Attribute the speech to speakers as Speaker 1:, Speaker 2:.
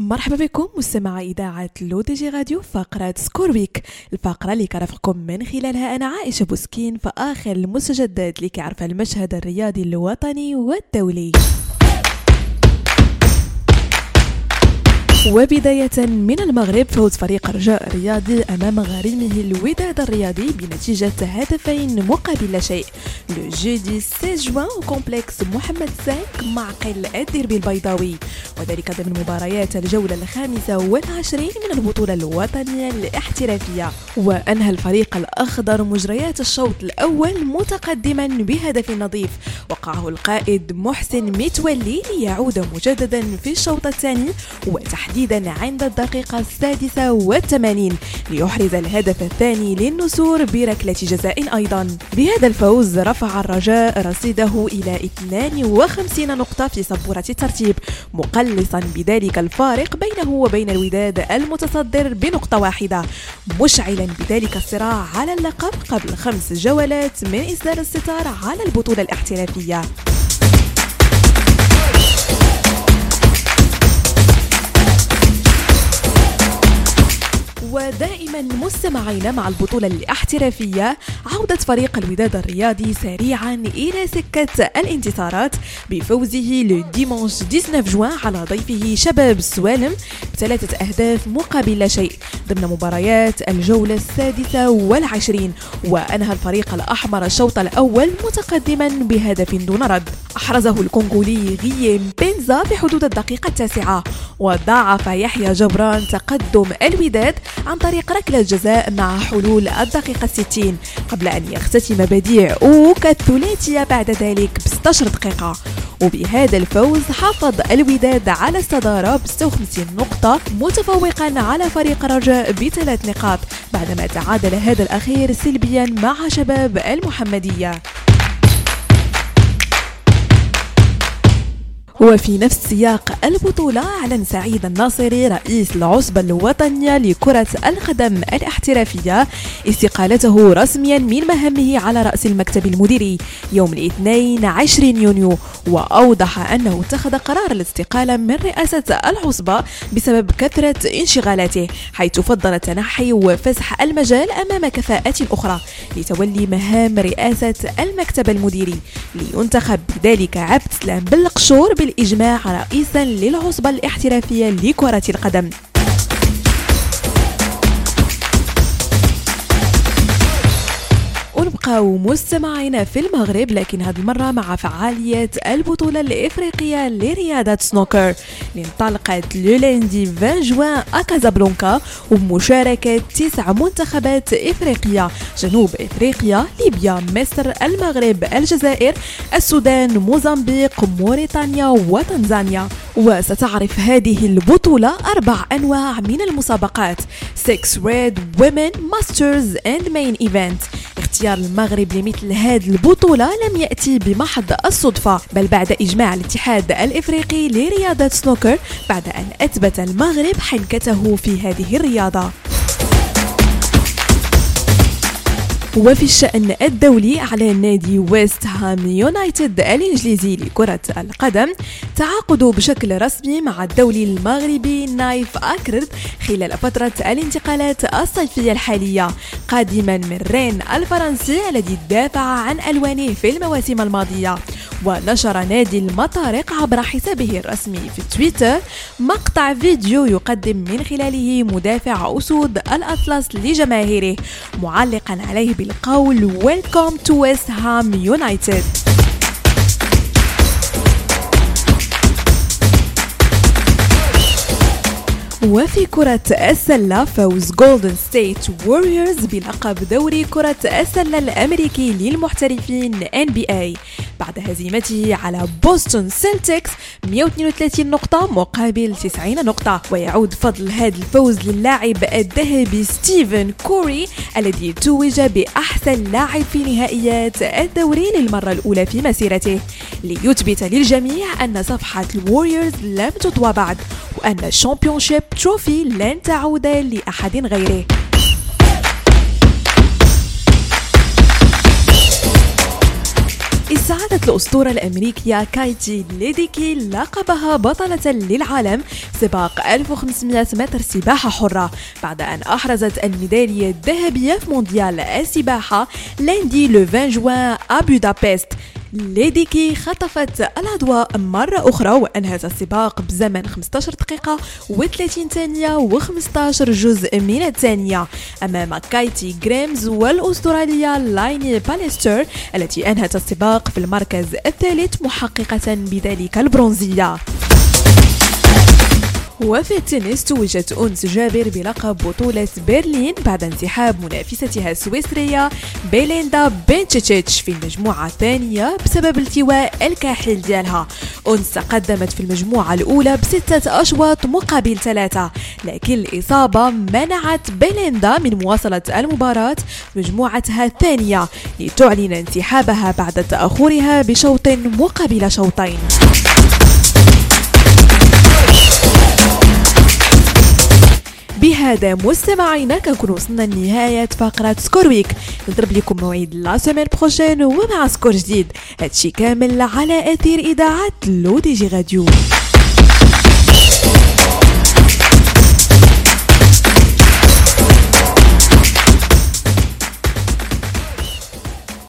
Speaker 1: مرحبا بكم مستمعي إذاعة L'ODJ Radio فقرة Score Week الفقرة اللي كنرفقكم من خلالها أنا عائشة بوسكين في آخر المستجدات اللي كيعرف المشهد الرياضي الوطني والدولي. وبداية من المغرب فوز فريق رجاء الرياضي أمام غريمه الوداد الرياضي بنتيجة هدفين مقابل لا شيء le jeudi 16 juin complexe Mohammed Cinq معقل الديربي البيضاوي. وذلك ضمن مباريات الجولة الخامسة والعشرين من البطولة الوطنية الاحترافية وأنهى الفريق الأخضر مجريات الشوط الأول متقدما بهدف نظيف. وقعه القائد محسن متولي ليعود مجددا في الشوط الثاني وتحديدا تحديدا عند الدقيقة السادسة والثمانين ليحرز الهدف الثاني للنسور بركلة جزاء أيضا. بهذا الفوز رفع الرجاء رصيده إلى 52 نقطة في سبورة الترتيب مقلصا بذلك الفارق بينه وبين الوداد المتصدر بنقطة واحدة مشعلا بذلك الصراع على اللقب قبل خمس جولات من إصدار الستار على البطولة الاحترافية. ودائما مستمعين مع البطولة الاحترافية. عودة فريق الوداد الرياضي سريعا إلى سكة الانتصارات بفوزه لو ديمونش 19 جوان على ضيفه شباب السوالم بثلاثة أهداف مقابل لا شيء ضمن مباريات الجولة السادسة والعشرين. وأنهى الفريق الأحمر الشوط الأول متقدما بهدف دون رد. أحرزه الكونغولي غييم بنزا في حدود الدقيقة التاسعة. وضاعف يحيى جبران تقدم الوداد عن طريق ركلة جزاء مع حلول الدقيقة 60 قبل أن يختتم بديع أوك الثلاثية بعد ذلك ب 16 دقيقة. وبهذا الفوز حافظ الوداد على الصدارة ب 56 نقطة متفوقا على فريق رجاء بثلاث نقاط بعدما تعادل هذا الأخير سلبيا مع شباب المحمدية. وفي نفس سياق البطولة أعلن سعيد الناصري رئيس العصبة الوطنية لكرة القدم الاحترافية استقالته رسميا من مهامه على رأس المكتب المديري يوم الاثنين عشرين يونيو. وأوضح أنه اتخذ قرار الاستقالة من رئاسة العصبة بسبب كثرة انشغالاته حيث فضل التنحي وفسح المجال أمام كفاءات أخرى لتولي مهام رئاسة المكتب المديري. لينتخب بذلك عبد سلام بالقشور بالإجماع رئيسا للعصبة الاحترافية لكرة القدم. ونبقاو مستمعين في المغرب لكن هذه المرة مع فعالية البطولة الإفريقية لرياضة سنوكر. اللي انطلقت لولاندي 20 جوان أكازابلانكا وبمشاركة تسع منتخبات إفريقية. جنوب إفريقيا ليبيا مصر المغرب الجزائر السودان موزمبيق موريتانيا وتنزانيا. وستعرف هذه البطولة أربع أنواع من المسابقات 6 Red Women Masters and Main Event. اختيار المغرب لمثل هذه البطولة لم يأتي بمحض الصدفة بل بعد إجماع الاتحاد الإفريقي لرياضة سنوكر بعد أن أثبت المغرب حنكته في هذه الرياضة. وفي الشأن الدولي أعلن نادي ويست هام يونايتد الإنجليزي لكرة القدم تعاقده بشكل رسمي مع الدولي المغربي نايف أكرد خلال فترة الانتقالات الصيفية الحالية قادما من رين الفرنسي الذي دافع عن ألوانه في المواسم الماضية. ونشر نادي المطارق عبر حسابه الرسمي في تويتر مقطع فيديو يقدم من خلاله مدافع أسود الأطلس لجماهيره معلقا عليه بالقول Welcome to West Ham United. وفي كرة السلة فوز جولدن ستيت ووريرز بلقب دوري كرة السلة الأمريكي للمحترفين NBA بعد هزيمته على بوسطن سيلتكس 132 نقطة مقابل 90 نقطة. ويعود فضل هذا الفوز للاعب الذهبي ستيفن كوري الذي توج بأحسن لاعب في نهائيات الدوري للمرة الأولى في مسيرته. ليثبت للجميع أن صفحة الوريورز لم تطوى بعد. وأن ال championship trophy لن تعود لأحد غيره. استعادت الأسطورة الأمريكية كايتي ليديكي لقبها بطلة للعالم سباق 1500 متر سباحة حرة بعد أن أحرزت الميدالية الذهبية في مونديال السباحة lundi le 20 juin à Budapest ليديكي خطفت الأضواء مرة أخرى وأنهت السباق بزمن 15 دقيقة و30 ثانية و15 جزء من الثانية أمام كايتي جريمز والأسترالية لايني باليستر التي أنهت السباق في المركز الثالث محققة بذلك البرونزية. وفي التنس توجت أنس جابر بلقب بطولة برلين بعد انسحاب منافستها السويسرية بيليندا بنتشيتش في المجموعة الثانية بسبب التواء الكاحل ديالها. أنس تقدمت في المجموعة الأولى بستة أشواط مقابل ثلاثة لكن الإصابة منعت بيليندا من مواصلة المباراة مجموعتها الثانية لتعلن انسحابها بعد تأخرها بشوط مقابل شوطين. بهذا مستمعينا كنكون وصلنا لنهاية فقرة Score Week نضرب لكم موعد la semaine prochaine ومع score جديد. هادشي كامل على أثير إذاعة لو دي جي راديو.